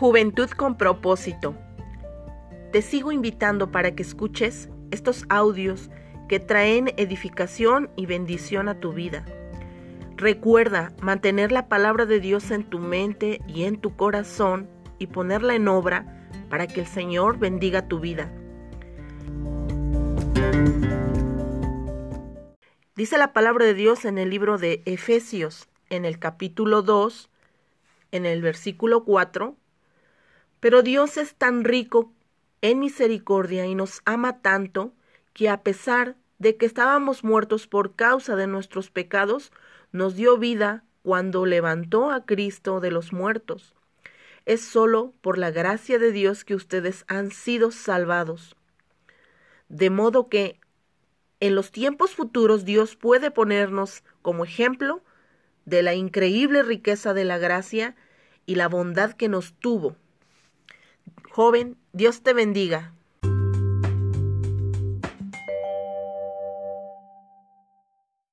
Juventud con propósito. Te sigo invitando para que escuches estos audios que traen edificación y bendición a tu vida. Recuerda mantener la palabra de Dios en tu mente y en tu corazón y ponerla en obra para que el Señor bendiga tu vida. Dice la palabra de Dios en el libro de Efesios, en el capítulo 2, en el versículo 4, pero Dios es tan rico en misericordia y nos ama tanto que a pesar de que estábamos muertos por causa de nuestros pecados, nos dio vida cuando levantó a Cristo de los muertos. Es solo por la gracia de Dios que ustedes han sido salvados. De modo que en los tiempos futuros Dios puede ponernos como ejemplo de la increíble riqueza de la gracia y la bondad que nos tuvo Joven, Dios te bendiga.